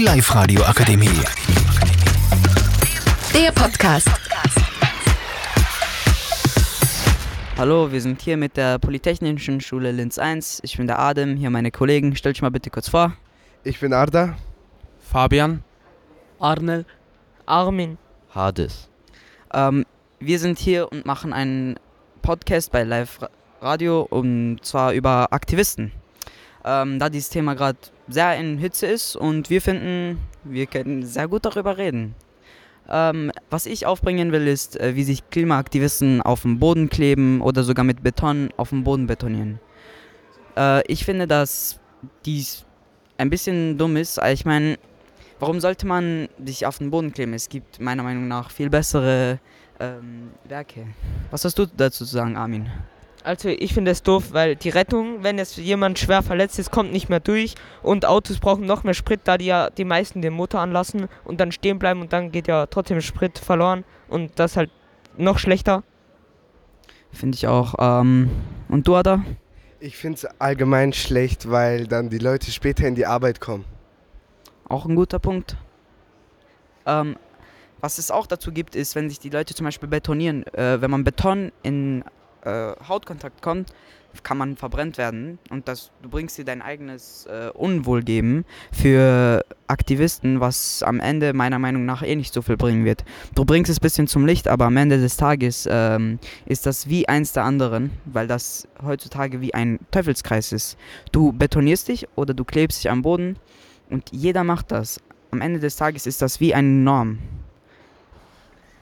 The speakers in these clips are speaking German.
Die Live-Radio Akademie. Der Podcast. Hallo, wir sind hier mit der Polytechnischen Schule Linz 1. Ich bin der Adem, hier meine Kollegen. Stell dich mal bitte kurz vor. Ich bin Arda. Fabian. Arnel. Armin. Hades. Ähm, wir sind hier und machen einen Podcast bei Live Radio und zwar über Aktivisten. Ähm, da dieses Thema gerade sehr in Hitze ist und wir finden, wir können sehr gut darüber reden. Ähm, was ich aufbringen will, ist, äh, wie sich Klimaaktivisten auf dem Boden kleben oder sogar mit Beton auf dem Boden betonieren. Äh, ich finde, dass dies ein bisschen dumm ist. Ich meine, warum sollte man sich auf den Boden kleben? Es gibt meiner Meinung nach viel bessere ähm, Werke. Was hast du dazu zu sagen, Armin? Also ich finde es doof, weil die Rettung, wenn jetzt jemand schwer verletzt ist, kommt nicht mehr durch und Autos brauchen noch mehr Sprit, da die ja die meisten den Motor anlassen und dann stehen bleiben und dann geht ja trotzdem Sprit verloren und das halt noch schlechter. Finde ich auch. Ähm, und du, Ada? Ich finde es allgemein schlecht, weil dann die Leute später in die Arbeit kommen. Auch ein guter Punkt. Ähm, was es auch dazu gibt, ist, wenn sich die Leute zum Beispiel betonieren, äh, wenn man Beton in äh, Hautkontakt kommt, kann man verbrennt werden und das, du bringst dir dein eigenes äh, Unwohlgeben für Aktivisten, was am Ende meiner Meinung nach eh nicht so viel bringen wird. Du bringst es ein bisschen zum Licht, aber am Ende des Tages ähm, ist das wie eins der anderen, weil das heutzutage wie ein Teufelskreis ist. Du betonierst dich oder du klebst dich am Boden und jeder macht das. Am Ende des Tages ist das wie eine Norm.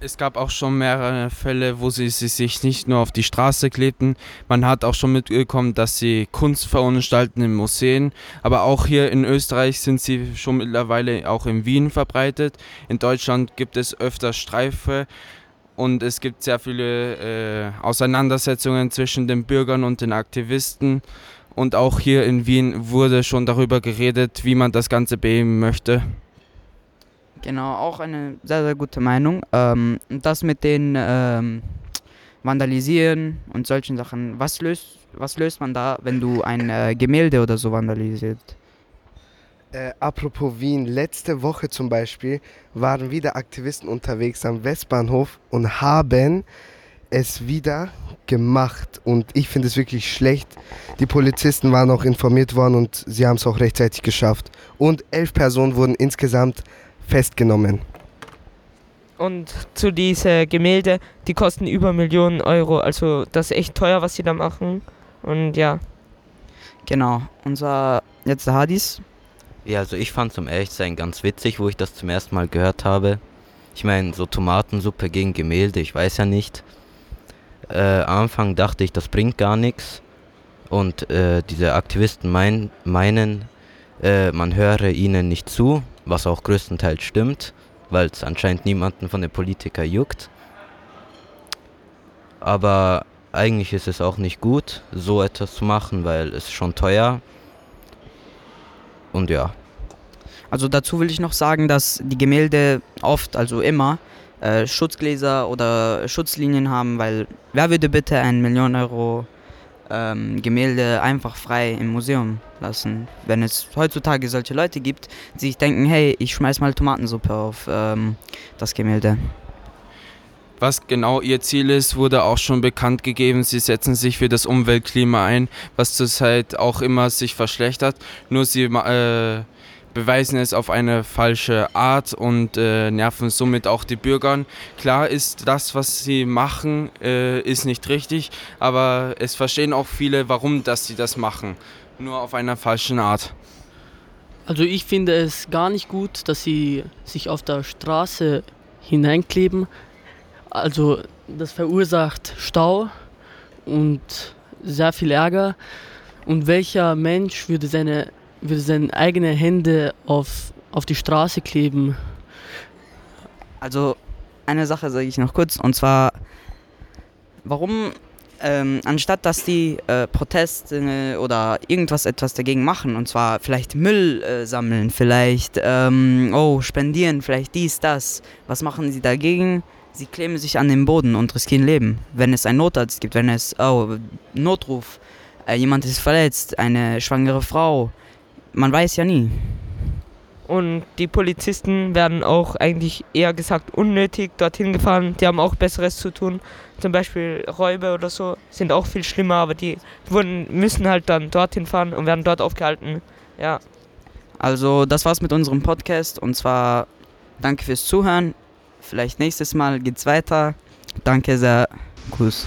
Es gab auch schon mehrere Fälle, wo sie, sie sich nicht nur auf die Straße klebten. Man hat auch schon mitbekommen, dass sie Kunst verunstalten in Museen. Aber auch hier in Österreich sind sie schon mittlerweile auch in Wien verbreitet. In Deutschland gibt es öfter Streife und es gibt sehr viele äh, Auseinandersetzungen zwischen den Bürgern und den Aktivisten. Und auch hier in Wien wurde schon darüber geredet, wie man das Ganze beheben möchte. Genau, auch eine sehr, sehr gute Meinung. Ähm, das mit den ähm, Vandalisieren und solchen Sachen, was löst, was löst man da, wenn du ein äh, Gemälde oder so vandalisiert? Äh, apropos Wien, letzte Woche zum Beispiel waren wieder Aktivisten unterwegs am Westbahnhof und haben es wieder gemacht. Und ich finde es wirklich schlecht. Die Polizisten waren auch informiert worden und sie haben es auch rechtzeitig geschafft. Und elf Personen wurden insgesamt festgenommen. Und zu diese Gemälde, die kosten über Millionen Euro. Also das ist echt teuer, was sie da machen. Und ja. Genau, unser letzter Hadis. Ja, also ich fand zum Echtsein ganz witzig, wo ich das zum ersten Mal gehört habe. Ich meine, so Tomatensuppe gegen Gemälde, ich weiß ja nicht. Äh, am Anfang dachte ich, das bringt gar nichts. Und äh, diese Aktivisten mein, meinen, äh, man höre ihnen nicht zu, was auch größtenteils stimmt, weil es anscheinend niemanden von den Politikern juckt. Aber eigentlich ist es auch nicht gut, so etwas zu machen, weil es schon teuer. Und ja. Also dazu will ich noch sagen, dass die Gemälde oft, also immer, äh, Schutzgläser oder Schutzlinien haben, weil wer würde bitte ein Million Euro ähm, Gemälde einfach frei im Museum lassen. Wenn es heutzutage solche Leute gibt, die sich denken, hey, ich schmeiß mal Tomatensuppe auf ähm, das Gemälde. Was genau ihr Ziel ist, wurde auch schon bekannt gegeben. Sie setzen sich für das Umweltklima ein, was zurzeit auch immer sich verschlechtert. Nur sie äh, beweisen es auf eine falsche Art und äh, nerven somit auch die Bürger. Klar ist das, was sie machen, äh, ist nicht richtig, aber es verstehen auch viele, warum dass sie das machen. Nur auf einer falschen Art. Also ich finde es gar nicht gut, dass sie sich auf der Straße hineinkleben. Also das verursacht Stau und sehr viel Ärger. Und welcher Mensch würde seine, würde seine eigenen Hände auf, auf die Straße kleben? Also eine Sache sage ich noch kurz, und zwar, warum ähm, anstatt dass die äh, Proteste oder irgendwas etwas dagegen machen, und zwar vielleicht Müll äh, sammeln, vielleicht, ähm, oh, spendieren, vielleicht dies, das, was machen sie dagegen? Sie kleben sich an den Boden und riskieren Leben. Wenn es einen Notarzt gibt, wenn es, oh, Notruf, äh, jemand ist verletzt, eine schwangere Frau, man weiß ja nie. Und die Polizisten werden auch eigentlich eher gesagt unnötig dorthin gefahren. Die haben auch Besseres zu tun. Zum Beispiel Räuber oder so sind auch viel schlimmer, aber die wurden, müssen halt dann dorthin fahren und werden dort aufgehalten. Ja. Also das war's mit unserem Podcast und zwar danke fürs Zuhören. Vielleicht nächstes Mal geht's weiter. Danke sehr. Kuss.